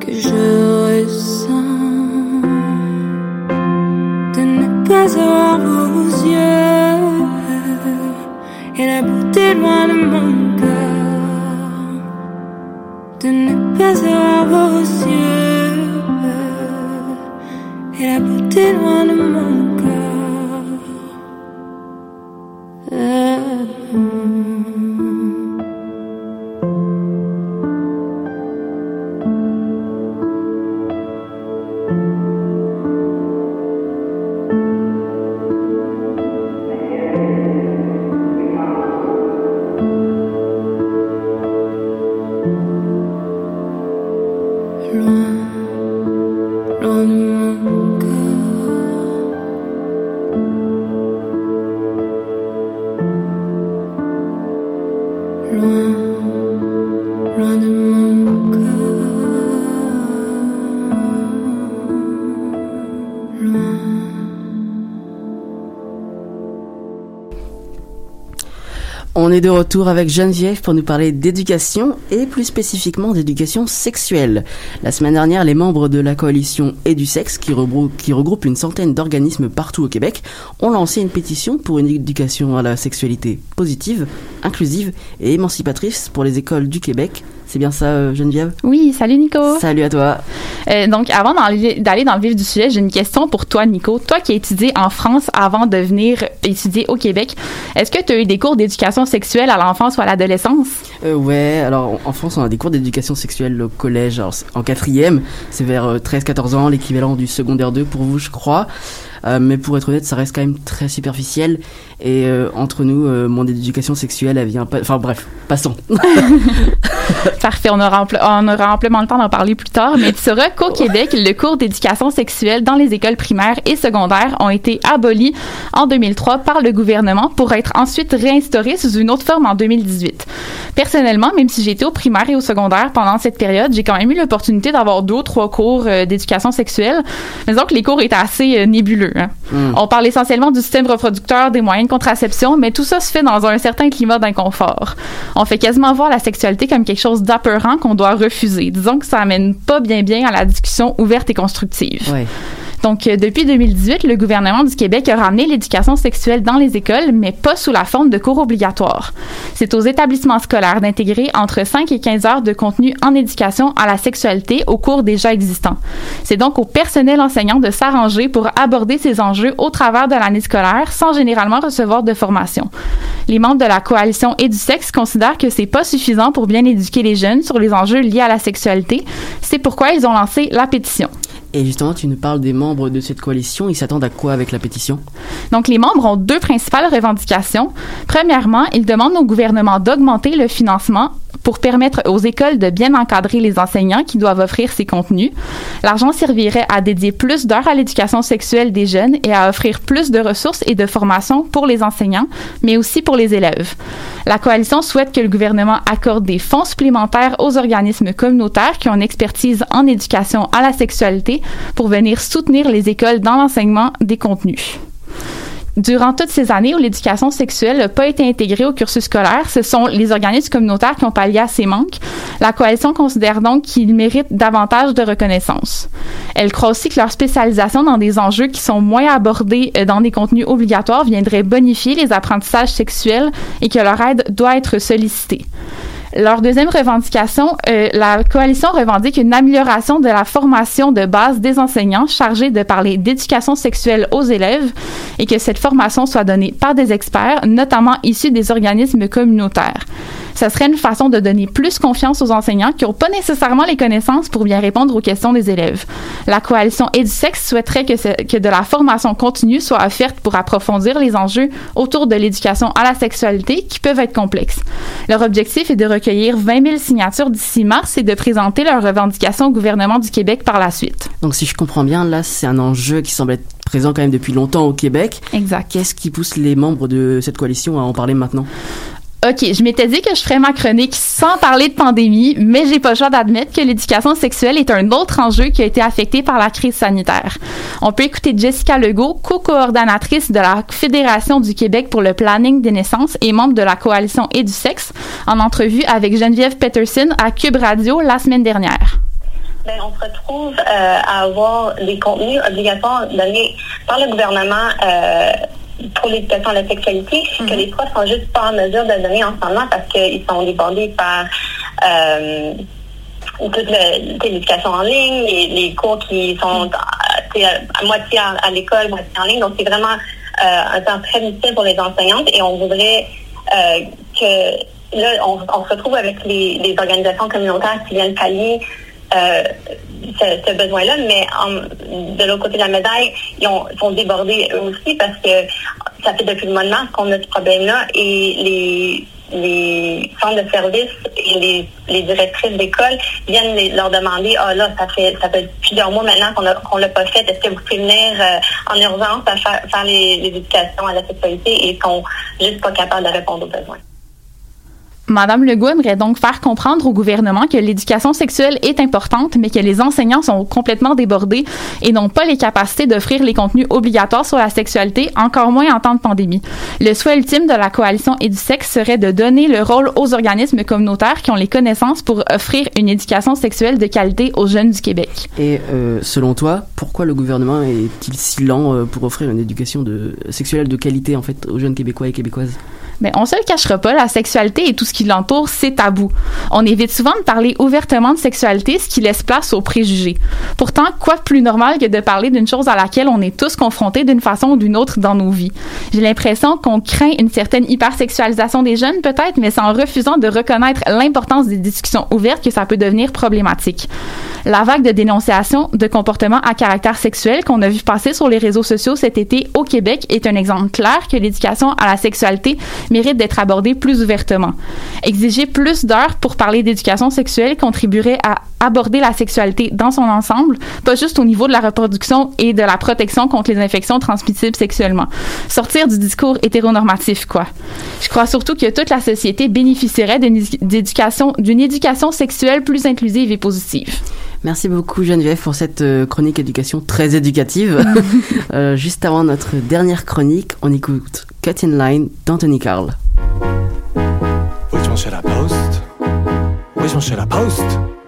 que je ressens de ne pas avoir vos yeux et la beauté loin de mon cœur de ne pas avoir vos yeux et la beauté loin de mon cœur. On est de retour avec Geneviève pour nous parler d'éducation et plus spécifiquement d'éducation sexuelle. La semaine dernière, les membres de la coalition Édusex, qui, regrou- qui regroupe une centaine d'organismes partout au Québec, ont lancé une pétition pour une éducation à la sexualité positive, inclusive et émancipatrice pour les écoles du Québec. C'est bien ça, euh, Geneviève? Oui, salut Nico. Salut à toi. Euh, donc, avant d'aller d'aller dans le vif du sujet, j'ai une question pour toi, Nico. Toi qui as étudié en France avant de venir étudier au Québec, est-ce que tu as eu des cours d'éducation sexuelle à l'enfance ou à l'adolescence? Euh, ouais, alors en- France, on a des cours d'éducation sexuelle au collège, alors, en quatrième, c'est vers euh, 13-14 ans, l'équivalent du secondaire 2 pour vous, je crois. Euh, mais pour être honnête, ça reste quand même très superficiel. Et euh, entre nous, euh, mon éducation sexuelle, elle vient pas. Enfin bref, passons. [laughs] [laughs] Parfait, on aura, on aura amplement le temps d'en parler plus tard, mais tu sauras qu'au Québec, le cours d'éducation sexuelle dans les écoles primaires et secondaires ont été abolis en 2003 par le gouvernement pour être ensuite réinstaurés sous une autre forme en 2018. Personnellement, même si j'étais au primaire et au secondaire pendant cette période, j'ai quand même eu l'opportunité d'avoir deux ou trois cours euh, d'éducation sexuelle, mais donc les cours étaient assez euh, nébuleux. hein. Hmm. On parle essentiellement du système reproducteur, des moyens de contraception, mais tout ça se fait dans un certain climat d'inconfort. On fait quasiment voir la sexualité comme quelque chose d'apeurant qu'on doit refuser. Disons que ça amène pas bien bien à la discussion ouverte et constructive. Ouais. Donc, euh, depuis 2018, le gouvernement du Québec a ramené l'éducation sexuelle dans les écoles, mais pas sous la forme de cours obligatoires. C'est aux établissements scolaires d'intégrer entre 5 et 15 heures de contenu en éducation à la sexualité au cours déjà existants. C'est donc au personnel enseignant de s'arranger pour aborder ces enjeux au travers de l'année scolaire sans généralement recevoir de formation. Les membres de la coalition et du sexe considèrent que c'est pas suffisant pour bien éduquer les jeunes sur les enjeux liés à la sexualité. C'est pourquoi ils ont lancé la pétition. Et justement, tu nous parles des membres de cette coalition. Ils s'attendent à quoi avec la pétition? Donc, les membres ont deux principales revendications. Premièrement, ils demandent au gouvernement d'augmenter le financement pour permettre aux écoles de bien encadrer les enseignants qui doivent offrir ces contenus. L'argent servirait à dédier plus d'heures à l'éducation sexuelle des jeunes et à offrir plus de ressources et de formations pour les enseignants, mais aussi pour les élèves. La coalition souhaite que le gouvernement accorde des fonds supplémentaires aux organismes communautaires qui ont une expertise en éducation à la sexualité pour venir soutenir les écoles dans l'enseignement des contenus. Durant toutes ces années où l'éducation sexuelle n'a pas été intégrée au cursus scolaire, ce sont les organismes communautaires qui ont pallié à ces manques. La coalition considère donc qu'ils méritent davantage de reconnaissance. Elle croit aussi que leur spécialisation dans des enjeux qui sont moins abordés euh, dans des contenus obligatoires viendrait bonifier les apprentissages sexuels et que leur aide doit être sollicitée. Leur deuxième revendication, euh, la coalition revendique une amélioration de la formation de base des enseignants chargés de parler d'éducation sexuelle aux élèves et que cette formation soit donnée par des experts, notamment issus des organismes communautaires. Ça serait une façon de donner plus confiance aux enseignants qui n'ont pas nécessairement les connaissances pour bien répondre aux questions des élèves. La coalition EduSex souhaiterait que, ce- que de la formation continue soit offerte pour approfondir les enjeux autour de l'éducation à la sexualité qui peuvent être complexes. Leur objectif est de recueillir 20 000 signatures d'ici mars et de présenter leurs revendications au gouvernement du Québec par la suite. Donc, si je comprends bien, là, c'est un enjeu qui semble être présent quand même depuis longtemps au Québec. Exact. Qu'est-ce qui pousse les membres de cette coalition à en parler maintenant? OK, je m'étais dit que je ferais ma chronique sans parler de pandémie, mais j'ai pas le choix d'admettre que l'éducation sexuelle est un autre enjeu qui a été affecté par la crise sanitaire. On peut écouter Jessica Legault, co-coordonnatrice de la Fédération du Québec pour le planning des naissances et membre de la coalition et du sexe, en entrevue avec Geneviève Peterson à Cube Radio la semaine dernière. Ben, on se retrouve euh, à avoir des contenus obligatoires donnés par le gouvernement euh, pour l'éducation à la sexualité que les profs sont juste pas en mesure de donner en ce moment parce qu'ils sont débordés par euh, toute l'éducation en ligne, les, les cours qui sont sais, à moitié à, à l'école, moitié en ligne. Donc, c'est vraiment euh, un temps très difficile pour les enseignantes et on voudrait euh, que là, on, on se retrouve avec les, les organisations communautaires qui viennent pallier ce, besoin-là, mais de l'autre côté de la médaille, ils ont- sont débordés eux aussi parce que ça fait depuis le mois de mars qu'on a ce problème-là et les, les centres de services et les, directrices d'école viennent leur demander Ah là, ça fait ça fait plusieurs mois maintenant qu'on qu'on l'a pas fait. Est-ce que vous pouvez venir euh, en urgence à faire, faire les, éducations à la sexualité et sont juste pas capables de répondre aux besoins? Madame Legault aimerait donc faire comprendre au gouvernement que l'éducation sexuelle est importante, mais que les enseignants sont complètement débordés et n'ont pas les capacités d'offrir les contenus obligatoires sur la sexualité, encore moins en temps de pandémie. Le souhait ultime de la coalition et du sexe serait de donner le rôle aux organismes communautaires qui ont les connaissances pour offrir une éducation sexuelle de qualité aux jeunes du Québec. Et euh, selon toi, pourquoi le gouvernement est-il si lent euh, pour offrir une éducation sexuelle de qualité aux jeunes Québécois et Québécoises? Mais on se le cachera pas, la sexualité et tout ce qui l'entoure, c'est tabou. On évite souvent de parler ouvertement de sexualité, ce qui laisse place aux préjugés. Pourtant, quoi de plus normal que de parler d'une chose à laquelle on est tous confrontés d'une façon ou d'une autre dans nos vies? J'ai l'impression qu'on craint une certaine hypersexualisation des jeunes, peut-être, mais c'est en refusant de reconnaître l'importance des discussions ouvertes que ça peut devenir problématique. La vague de dénonciation de comportements à caractère sexuel qu'on a vu passer sur les réseaux sociaux cet été au Québec est un exemple clair que l'éducation à la sexualité mérite d'être abordée plus ouvertement. Exiger plus d'heures pour parler d'éducation sexuelle contribuerait à aborder la sexualité dans son ensemble, pas juste au niveau de la reproduction et de la protection contre les infections transmissibles sexuellement. Sortir du discours hétéronormatif, quoi. Je crois surtout que toute la société bénéficierait d'une éducation, d'une éducation sexuelle plus inclusive et positive. Merci beaucoup Geneviève pour cette euh, chronique éducation très éducative. [laughs] Euh, juste avant notre dernière chronique, on écoute Cut in Line d'Anthony Carl. Which one should I post? Which one should I post? All of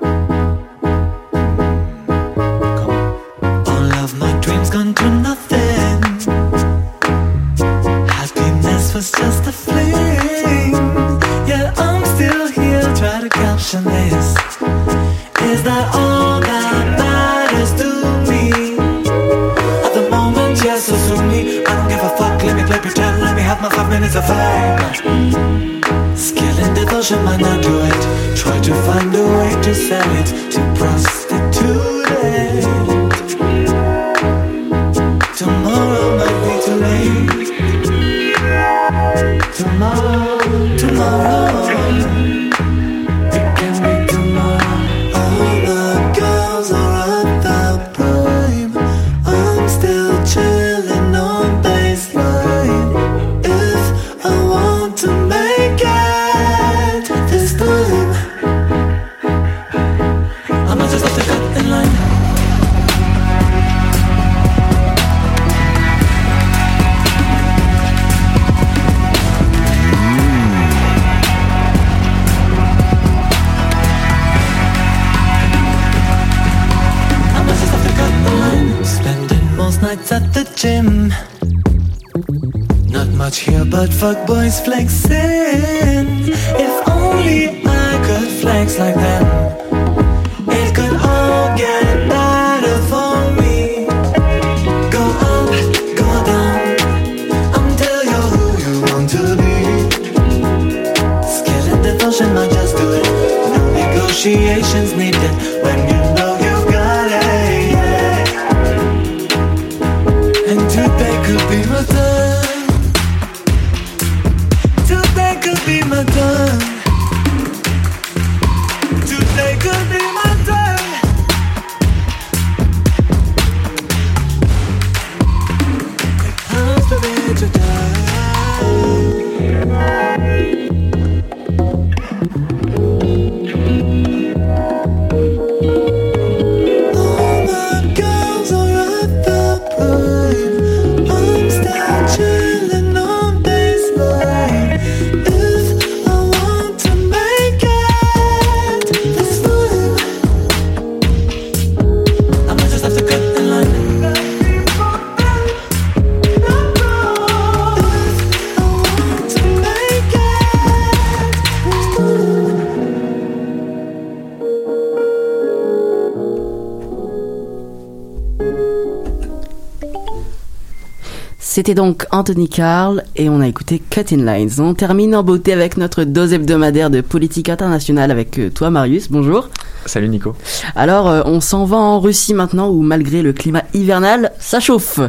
C'était donc Anthony Carl et on a écouté Cut in Lines. On termine en beauté avec notre dose hebdomadaire de politique internationale avec euh, toi Marius. Bonjour. Salut Nico. Alors, euh, on s'en va en Russie maintenant où malgré le climat hivernal, ça chauffe.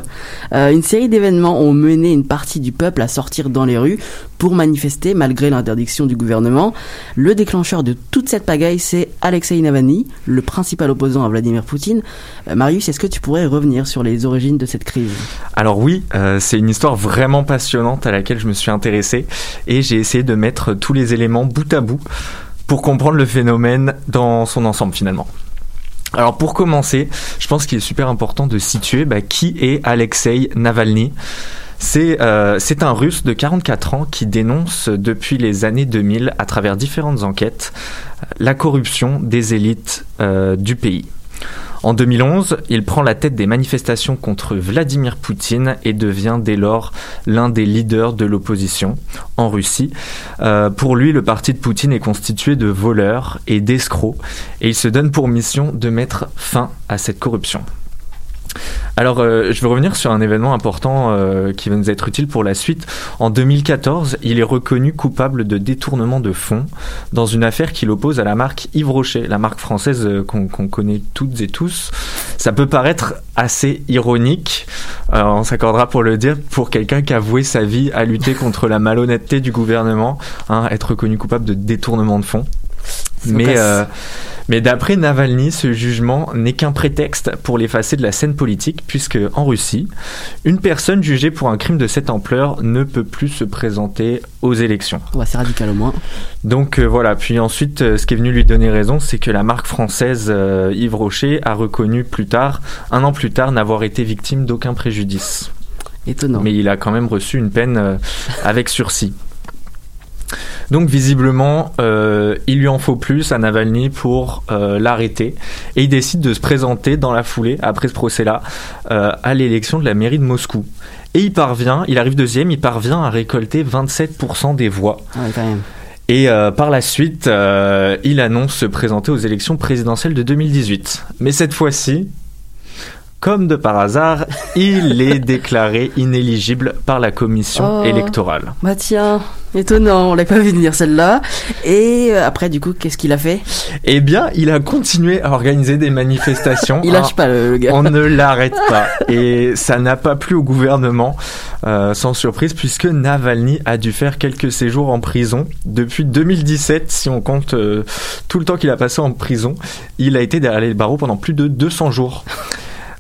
Euh, une série d'événements ont mené une partie du peuple à sortir dans les rues pour manifester malgré l'interdiction du gouvernement. Le déclencheur de toute cette pagaille, c'est Alexei Navalny, le principal opposant à Vladimir Poutine. Euh, Marius, est-ce que tu pourrais revenir sur les origines de cette crise? Alors oui, euh, c'est une histoire vraiment passionnante à laquelle je me suis intéressé et j'ai essayé de mettre tous les éléments bout à bout pour comprendre le phénomène dans son ensemble finalement. Alors pour commencer, je pense qu'il est super important de situer bah, qui est Alexei Navalny. C'est euh, un russe de 44 ans qui dénonce depuis les années 2000 à travers différentes enquêtes la corruption des élites euh, du pays. En 2011, il prend la tête des manifestations contre Vladimir Poutine et devient dès lors l'un des leaders de l'opposition en Russie. Euh, pour lui, le parti de Poutine est constitué de voleurs et d'escrocs et il se donne pour mission de mettre fin à cette corruption. Alors, euh, je vais revenir sur un événement important euh, qui va nous être utile pour la suite. En 2014, il est reconnu coupable de détournement de fonds dans une affaire qu'il oppose à la marque Yves Rocher, la marque française euh, qu'on connaît toutes et tous. Ça peut paraître assez ironique, on s'accordera pour le dire, pour quelqu'un qui a voué sa vie à lutter contre la malhonnêteté du gouvernement, hein, être reconnu coupable de détournement de fonds. Mais, euh, mais d'après Navalny, ce jugement n'est qu'un prétexte pour l'effacer de la scène politique, puisque en Russie, une personne jugée pour un crime de cette ampleur ne peut plus se présenter aux élections. Ouais, c'est radical au moins. Donc euh, voilà, puis ensuite, euh, ce qui est venu lui donner raison, c'est que la marque française Yves Rocher a reconnu plus tard, un an plus tard, n'avoir été victime d'aucun préjudice. Étonnant. Mais il a quand même reçu une peine avec sursis. Donc visiblement, euh, il lui en faut plus à Navalny pour euh, l'arrêter. Et il décide de se présenter dans la foulée, après ce procès-là, euh, à l'élection de la mairie de Moscou. Et il parvient, il arrive deuxième, il parvient à récolter 27% des voix. Ah ouais, quand même. Et euh, par la suite, euh, il annonce se présenter aux élections présidentielles de 2018. Mais cette fois-ci, comme de par hasard, il [laughs] est déclaré inéligible par la commission Oh. électorale. Bah tiens, étonnant, on l'a pas vu venir celle-là. Et euh, après, du coup, qu'est-ce qu'il a fait? Eh bien, il a continué à organiser des manifestations. [laughs] Il lâche Ah, pas le, le gars. On ne [laughs] l'arrête pas. Et ça n'a pas plu au gouvernement, euh, sans surprise, puisque Navalny a dû faire quelques séjours en prison. Depuis 2017, si on compte euh, tout le temps qu'il a passé en prison, il a été derrière les barreaux pendant plus de 200 jours.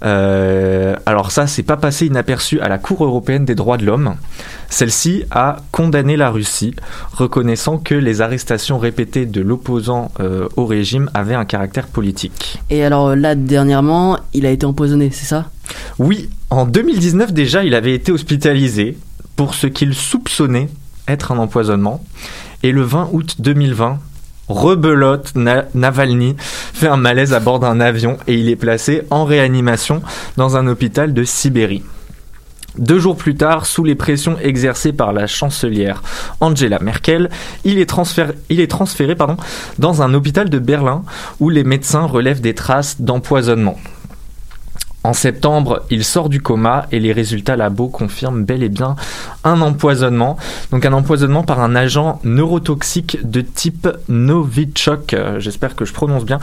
Euh, alors ça, c'est pas passé inaperçu à la Cour européenne des droits de l'homme. Celle-ci a condamné la Russie, reconnaissant que les arrestations répétées de l'opposant euh, au régime avaient un caractère politique. Et alors là, dernièrement, il a été empoisonné, c'est ça? Oui, en 2019 déjà, il avait été hospitalisé pour ce qu'il soupçonnait être un empoisonnement. Et le 20 août 2020, rebelote, Na- Navalny fait un malaise à bord d'un avion et il est placé en réanimation dans un hôpital de Sibérie. Deux jours plus tard, sous les pressions exercées par la chancelière Angela Merkel, il est transféré, dans un hôpital de Berlin où les médecins relèvent des traces d'empoisonnement. En septembre, il sort du coma et les résultats labo confirment bel et bien un empoisonnement. Donc un empoisonnement par un agent neurotoxique de type Novichok, euh, j'espère que je prononce bien,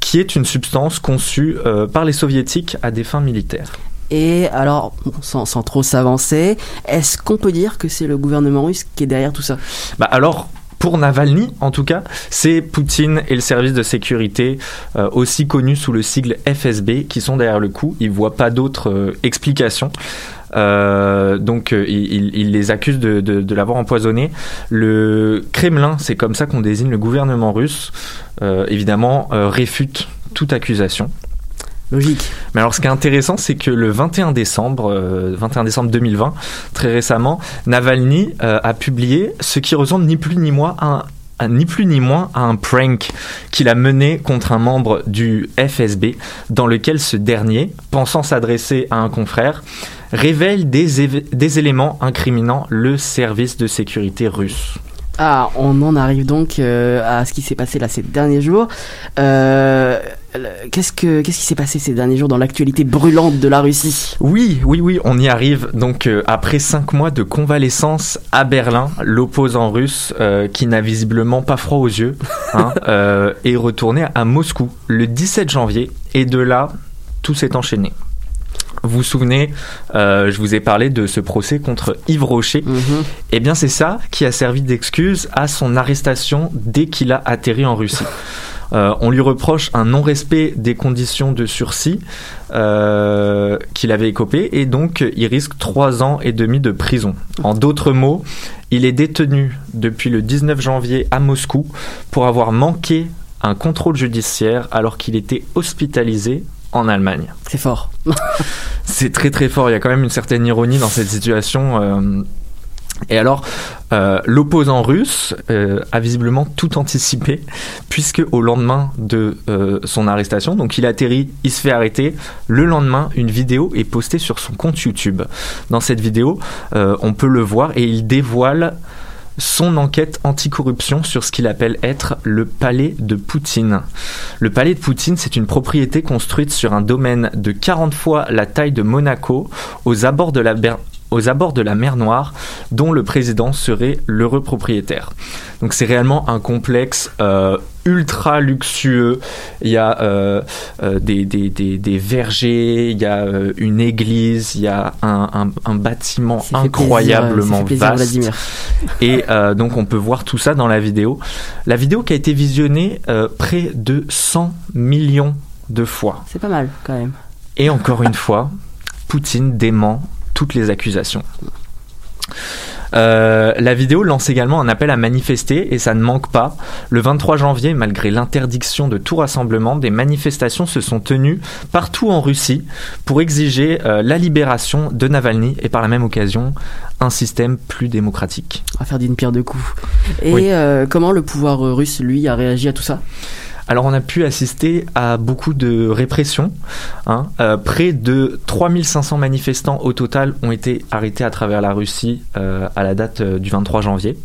qui est une substance conçue euh, par les soviétiques à des fins militaires. Et alors, sans, sans trop s'avancer, est-ce qu'on peut dire que c'est le gouvernement russe qui est derrière tout ça? Bah alors, pour Navalny, en tout cas, c'est Poutine et le service de sécurité, euh, aussi connu sous le sigle FSB, qui sont derrière le coup. Ils voient pas d'autres euh, explications. Euh, donc, euh, il, les accuse de, l'avoir empoisonné. Le Kremlin, c'est comme ça qu'on désigne le gouvernement russe, évidemment, réfute toute accusation. Logique. Mais alors, ce qui est intéressant, c'est que le 21 décembre, euh, 21 décembre 2020, très récemment, Navalny euh, a publié ce qui ressemble ni plus ni moins à un ni plus ni moins à un prank qu'il a mené contre un membre du FSB, dans lequel ce dernier, pensant s'adresser à un confrère, révèle des, des éléments incriminant le service de sécurité russe. Ah, on en arrive donc euh, à ce qui s'est passé là ces derniers jours. Euh, qu'est-ce que qu'est-ce qui s'est passé ces derniers jours dans l'actualité brûlante de la Russie? Oui, oui, oui, on y arrive. Donc, euh, après cinq mois de convalescence à Berlin, l'opposant russe, euh, qui n'a visiblement pas froid aux yeux, hein, [laughs] euh, est retourné à Moscou le 17 janvier. Et de là, tout s'est enchaîné. Vous vous souvenez, euh, je vous ai parlé de ce procès contre Yves Rocher. Eh bien, c'est ça qui a servi d'excuse à son arrestation dès qu'il a atterri en Russie. Euh, on lui reproche un non-respect des conditions de sursis euh, qu'il avait écopé et donc il risque trois ans et demi de prison. En d'autres mots, il est détenu depuis le 19 janvier à Moscou pour avoir manqué un contrôle judiciaire alors qu'il était hospitalisé en Allemagne. C'est fort. [laughs] C'est très très fort. Il y a quand même une certaine ironie dans cette situation. euh. Et alors, euh, l'opposant russe euh, a visiblement tout anticipé, puisque au lendemain de euh, son arrestation, donc il atterrit, il se fait arrêter. Le lendemain, une vidéo est postée sur son compte YouTube. Dans cette vidéo, on peut le voir et il dévoile son enquête anticorruption sur ce qu'il appelle être le palais de Poutine. Le palais de Poutine, c'est une propriété construite sur un domaine de 40 fois la taille de Monaco, aux abords de la, aux abords de la mer Noire, dont le président serait l'heureux propriétaire. Donc c'est réellement un complexe euh, ultra luxueux. Il y a euh, euh, des, des, des, des vergers, il y a une église, il y a un, un, un bâtiment incroyablement plaisir, vaste. [laughs] Et euh, donc on peut voir tout ça dans la vidéo. La vidéo qui a été visionnée euh, près de 100 millions de fois. C'est pas mal quand même. Et encore une fois, Poutine dément toutes les accusations. Euh, la vidéo lance également un appel à manifester et ça ne manque pas. Le 23 janvier, malgré l'interdiction de tout rassemblement, des manifestations se sont tenues partout en Russie pour exiger euh, la libération de Navalny et par la même occasion un système plus démocratique. Va faire d'une pierre deux coups. Et Oui. euh, comment le pouvoir russe, lui, a réagi à tout ça? Alors on a pu assister à beaucoup de répression. hein. Euh, près de 3500 manifestants au total ont été arrêtés à travers la Russie euh, à la date euh, du 23 janvier.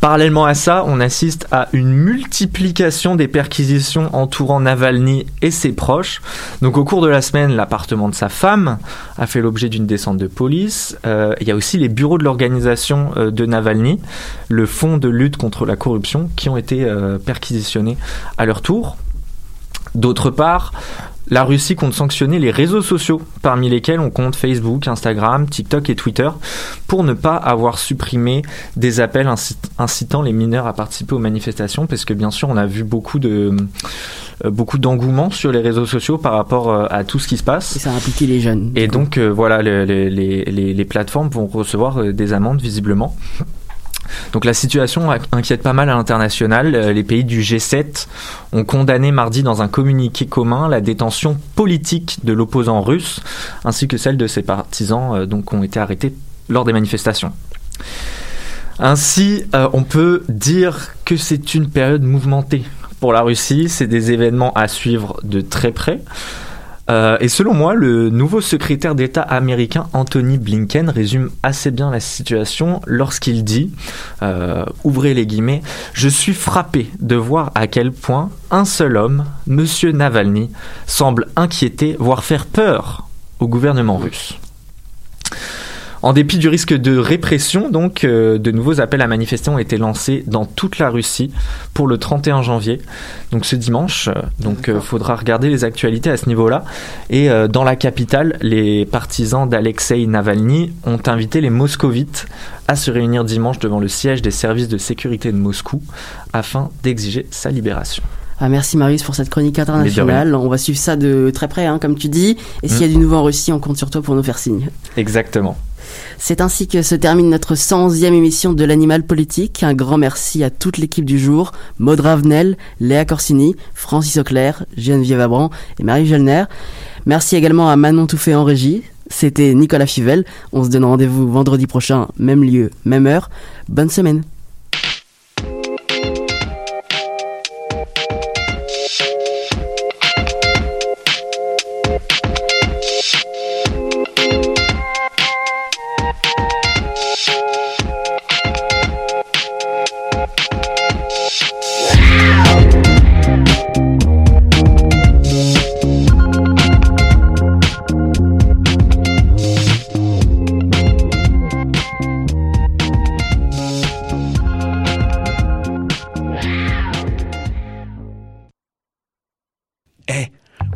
Parallèlement à ça, on assiste à une multiplication des perquisitions entourant Navalny et ses proches. Donc au cours de la semaine, l'appartement de sa femme a fait l'objet d'une descente de police. Euh, il y a aussi les bureaux de l'organisation euh, de Navalny, le fonds de lutte contre la corruption, qui ont été euh, perquisitionnés à leur tour. D'autre part, la Russie compte sanctionner les réseaux sociaux, parmi lesquels on compte Facebook, Instagram, TikTok et Twitter, pour ne pas avoir supprimé des appels incit- incitant les mineurs à participer aux manifestations, parce que bien sûr on a vu beaucoup de euh, beaucoup d'engouement sur les réseaux sociaux par rapport euh, à tout ce qui se passe. Et ça a impliqué les jeunes. Et donc euh, voilà, le- le- les, les- les plateformes vont recevoir des amendes visiblement. Donc la situation inquiète pas mal à l'international. Euh, Les pays du G7 ont condamné mardi dans un communiqué commun la détention politique de l'opposant russe, ainsi que celle de ses partisans euh, donc, qui ont été arrêtés lors des manifestations. Ainsi, euh, on peut dire que c'est une période mouvementée pour la Russie. C'est des événements à suivre de très près. Euh, et selon moi, le nouveau secrétaire d'État américain Anthony Blinken résume assez bien la situation lorsqu'il dit, euh, ouvrez les guillemets, je suis frappé de voir à quel point un seul homme, Monsieur Navalny, semble inquiéter, voire faire peur au gouvernement russe. En dépit du risque de répression, donc, euh, de nouveaux appels à manifester ont été lancés dans toute la Russie pour le 31 janvier, donc ce dimanche. Euh, Donc, il faudra regarder les actualités à ce niveau-là. Et euh, dans la capitale, les partisans d'Alexei Navalny ont invité les moscovites à se réunir dimanche devant le siège des services de sécurité de Moscou afin d'exiger sa libération. Ah, merci Marius pour cette chronique internationale. On va suivre ça de très près, hein, comme tu dis. Et s'il y a Mm. du nouveau en Russie, on compte sur toi pour nous faire signe. Exactement. C'est ainsi que se termine notre 111e émission de l'Animal Politique. Un grand merci à toute l'équipe du jour, Maud Ravenel, Léa Corsini, Francis Auclair, Geneviève Abran et Marie Gelner. Merci également à Manon Touffet en régie. C'était Nicolas Fivel. On se donne rendez-vous vendredi prochain, même lieu, même heure. Bonne semaine.